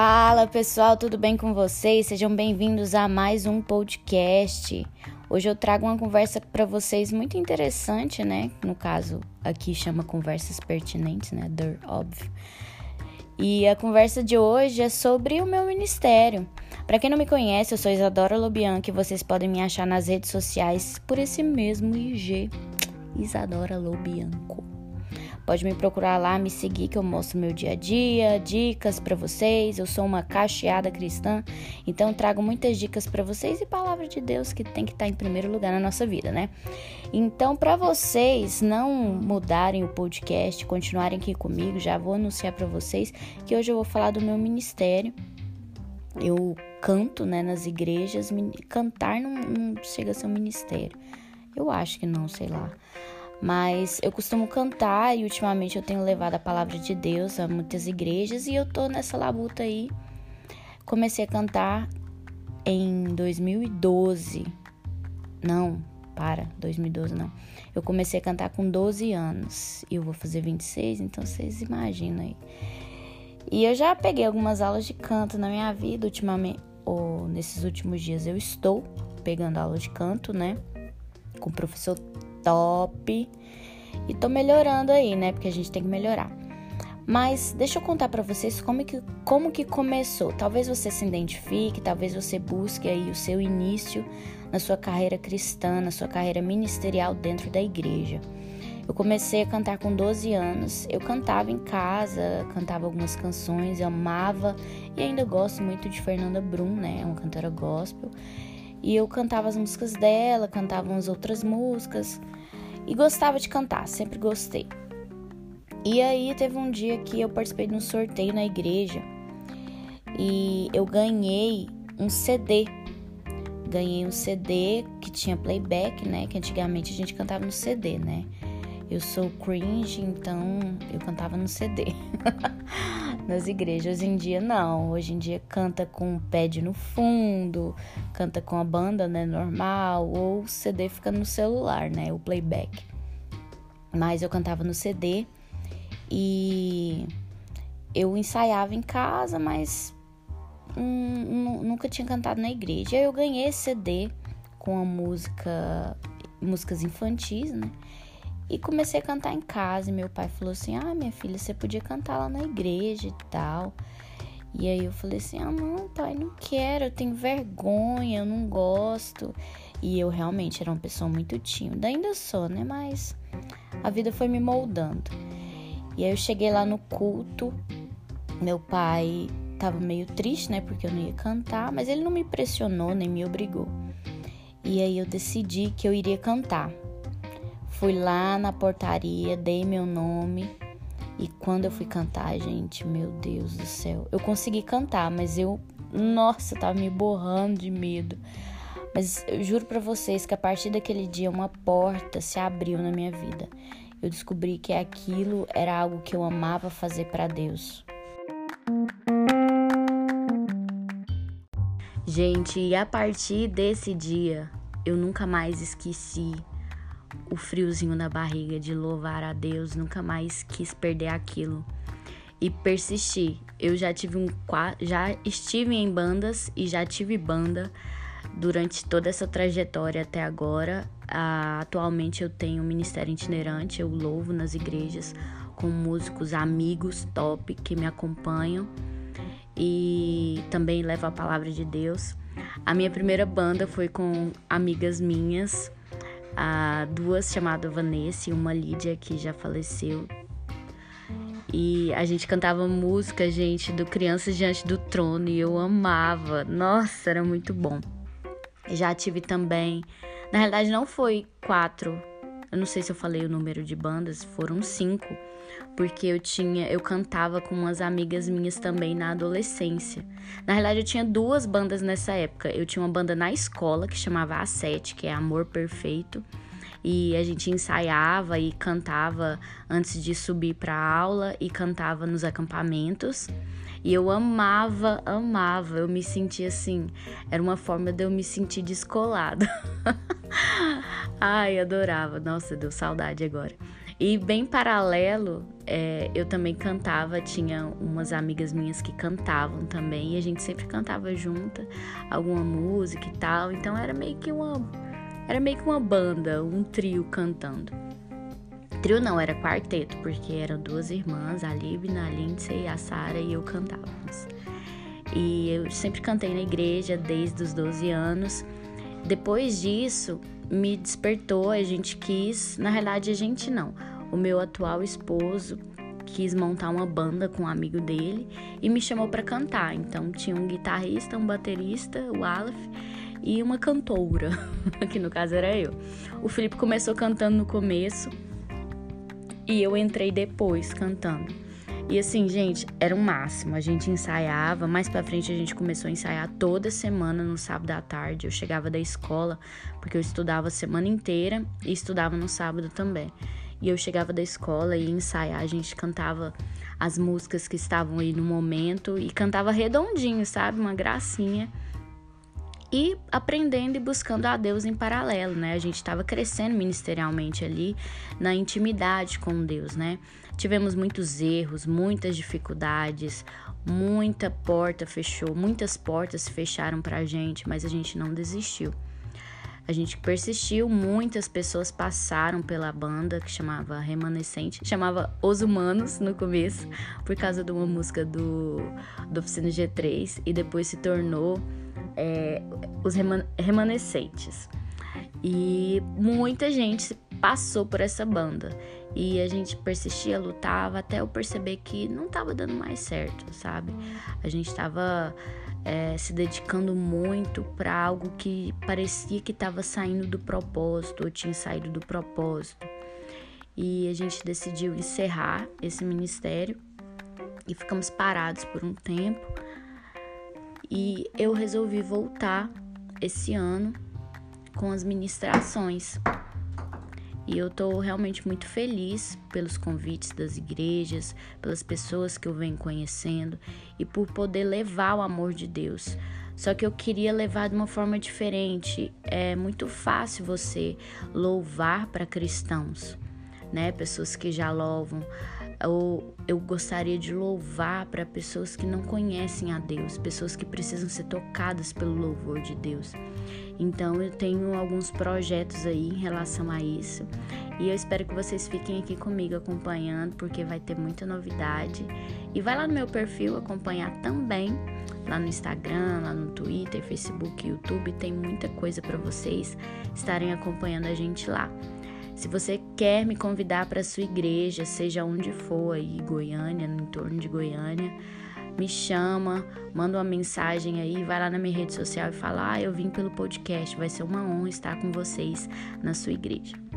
Fala pessoal, tudo bem com vocês? Sejam bem-vindos a mais um podcast. Hoje eu trago uma conversa para vocês muito interessante, né? No caso, aqui chama conversas pertinentes, né? Der, óbvio. E a conversa de hoje é sobre o meu ministério. Para quem não me conhece, eu sou Isadora Lobianco e vocês podem me achar nas redes sociais por esse mesmo IG, Isadora Lobianco. Pode me procurar lá, me seguir que eu mostro meu dia a dia, dicas para vocês. Eu sou uma cacheada cristã, então trago muitas dicas para vocês e palavra de Deus que tem que estar tá em primeiro lugar na nossa vida, né? Então, para vocês não mudarem o podcast, continuarem aqui comigo, já vou anunciar para vocês que hoje eu vou falar do meu ministério. Eu canto, né, nas igrejas. Cantar não, não chega a ser um ministério. Eu acho que não, sei lá. Mas eu costumo cantar e ultimamente eu tenho levado a palavra de Deus a muitas igrejas e eu tô nessa labuta aí. Comecei a cantar em 2012. Não, para, 2012 não. Eu comecei a cantar com 12 anos e eu vou fazer 26, então vocês imaginam aí. E eu já peguei algumas aulas de canto na minha vida ultimamente, ou nesses últimos dias eu estou pegando aula de canto, né? Com o professor top. E tô melhorando aí, né? Porque a gente tem que melhorar. Mas deixa eu contar para vocês como que, como que começou. Talvez você se identifique, talvez você busque aí o seu início na sua carreira cristã, na sua carreira ministerial dentro da igreja. Eu comecei a cantar com 12 anos. Eu cantava em casa, cantava algumas canções, amava e ainda gosto muito de Fernanda Brum, né? É uma cantora gospel. E eu cantava as músicas dela, cantava umas outras músicas e gostava de cantar, sempre gostei. E aí teve um dia que eu participei de um sorteio na igreja e eu ganhei um CD. Ganhei um CD que tinha playback, né? Que antigamente a gente cantava no CD, né? Eu sou cringe, então eu cantava no CD. Nas igrejas. Hoje em dia não. Hoje em dia canta com o pad no fundo, canta com a banda, né, normal, ou o CD fica no celular, né, o playback. Mas eu cantava no CD e eu ensaiava em casa, mas hum, nunca tinha cantado na igreja. Eu ganhei CD com a música, músicas infantis, né? E comecei a cantar em casa. E meu pai falou assim: Ah, minha filha, você podia cantar lá na igreja e tal. E aí eu falei assim: Ah, não, pai, não quero, eu tenho vergonha, eu não gosto. E eu realmente era uma pessoa muito tímida, ainda sou, né? Mas a vida foi me moldando. E aí eu cheguei lá no culto, meu pai tava meio triste, né? Porque eu não ia cantar, mas ele não me pressionou nem me obrigou. E aí eu decidi que eu iria cantar. Fui lá na portaria, dei meu nome. E quando eu fui cantar, gente, meu Deus do céu. Eu consegui cantar, mas eu, nossa, tava me borrando de medo. Mas eu juro para vocês que a partir daquele dia uma porta se abriu na minha vida. Eu descobri que aquilo era algo que eu amava fazer para Deus. Gente, e a partir desse dia, eu nunca mais esqueci o friozinho na barriga de louvar a Deus, nunca mais quis perder aquilo e persisti. Eu já tive um já estive em bandas e já tive banda durante toda essa trajetória até agora. Uh, atualmente eu tenho um ministério itinerante, eu louvo nas igrejas com músicos amigos top que me acompanham e também levo a palavra de Deus. A minha primeira banda foi com amigas minhas a duas chamadas Vanessa e uma Lídia que já faleceu. E a gente cantava música, gente, do Crianças Diante do Trono e eu amava. Nossa, era muito bom. Já tive também. Na realidade, não foi quatro. Eu não sei se eu falei o número de bandas, foram cinco porque eu tinha, eu cantava com umas amigas minhas também na adolescência. Na realidade, eu tinha duas bandas nessa época. Eu tinha uma banda na escola que chamava A7, que é Amor Perfeito, e a gente ensaiava e cantava antes de subir para aula e cantava nos acampamentos. E eu amava, amava, eu me sentia assim, era uma forma de eu me sentir descolada. Ai, adorava. Nossa, deu saudade agora. E bem paralelo, é, eu também cantava, tinha umas amigas minhas que cantavam também, e a gente sempre cantava junta alguma música e tal. Então era meio que uma. Era meio que uma banda, um trio cantando. Trio não, era quarteto, porque eram duas irmãs, a Libna, a Lindsay, a Sara e eu cantávamos. E eu sempre cantei na igreja desde os 12 anos. Depois disso, me despertou, a gente quis, na realidade a gente não. O meu atual esposo quis montar uma banda com um amigo dele e me chamou para cantar. Então tinha um guitarrista, um baterista, o Aleph, e uma cantora, que no caso era eu. O Felipe começou cantando no começo e eu entrei depois cantando. E assim, gente, era um máximo. A gente ensaiava, mais pra frente a gente começou a ensaiar toda semana no sábado à tarde. Eu chegava da escola, porque eu estudava a semana inteira e estudava no sábado também. E eu chegava da escola e ia ensaiar, a gente cantava as músicas que estavam aí no momento e cantava redondinho, sabe? Uma gracinha e aprendendo e buscando a Deus em paralelo, né? A gente estava crescendo ministerialmente ali na intimidade com Deus, né? Tivemos muitos erros, muitas dificuldades, muita porta fechou, muitas portas se fecharam para a gente, mas a gente não desistiu. A gente persistiu, muitas pessoas passaram pela banda que chamava Remanescente, chamava Os Humanos no começo, por causa de uma música do, do Oficina G3, e depois se tornou é, Os Remanescentes. E muita gente passou por essa banda. E a gente persistia, lutava, até eu perceber que não estava dando mais certo, sabe? A gente estava é, se dedicando muito para algo que parecia que estava saindo do propósito, ou tinha saído do propósito. E a gente decidiu encerrar esse ministério e ficamos parados por um tempo. E eu resolvi voltar esse ano com as ministrações. E eu tô realmente muito feliz pelos convites das igrejas, pelas pessoas que eu venho conhecendo e por poder levar o amor de Deus. Só que eu queria levar de uma forma diferente. É muito fácil você louvar para cristãos, né? Pessoas que já louvam. Ou eu gostaria de louvar para pessoas que não conhecem a Deus, pessoas que precisam ser tocadas pelo louvor de Deus. Então eu tenho alguns projetos aí em relação a isso. E eu espero que vocês fiquem aqui comigo acompanhando, porque vai ter muita novidade. E vai lá no meu perfil acompanhar também, lá no Instagram, lá no Twitter, Facebook, YouTube, tem muita coisa para vocês estarem acompanhando a gente lá. Se você quer me convidar para sua igreja, seja onde for aí, Goiânia, no entorno de Goiânia, me chama, manda uma mensagem aí, vai lá na minha rede social e fala: "Ah, eu vim pelo podcast, vai ser uma honra estar com vocês na sua igreja".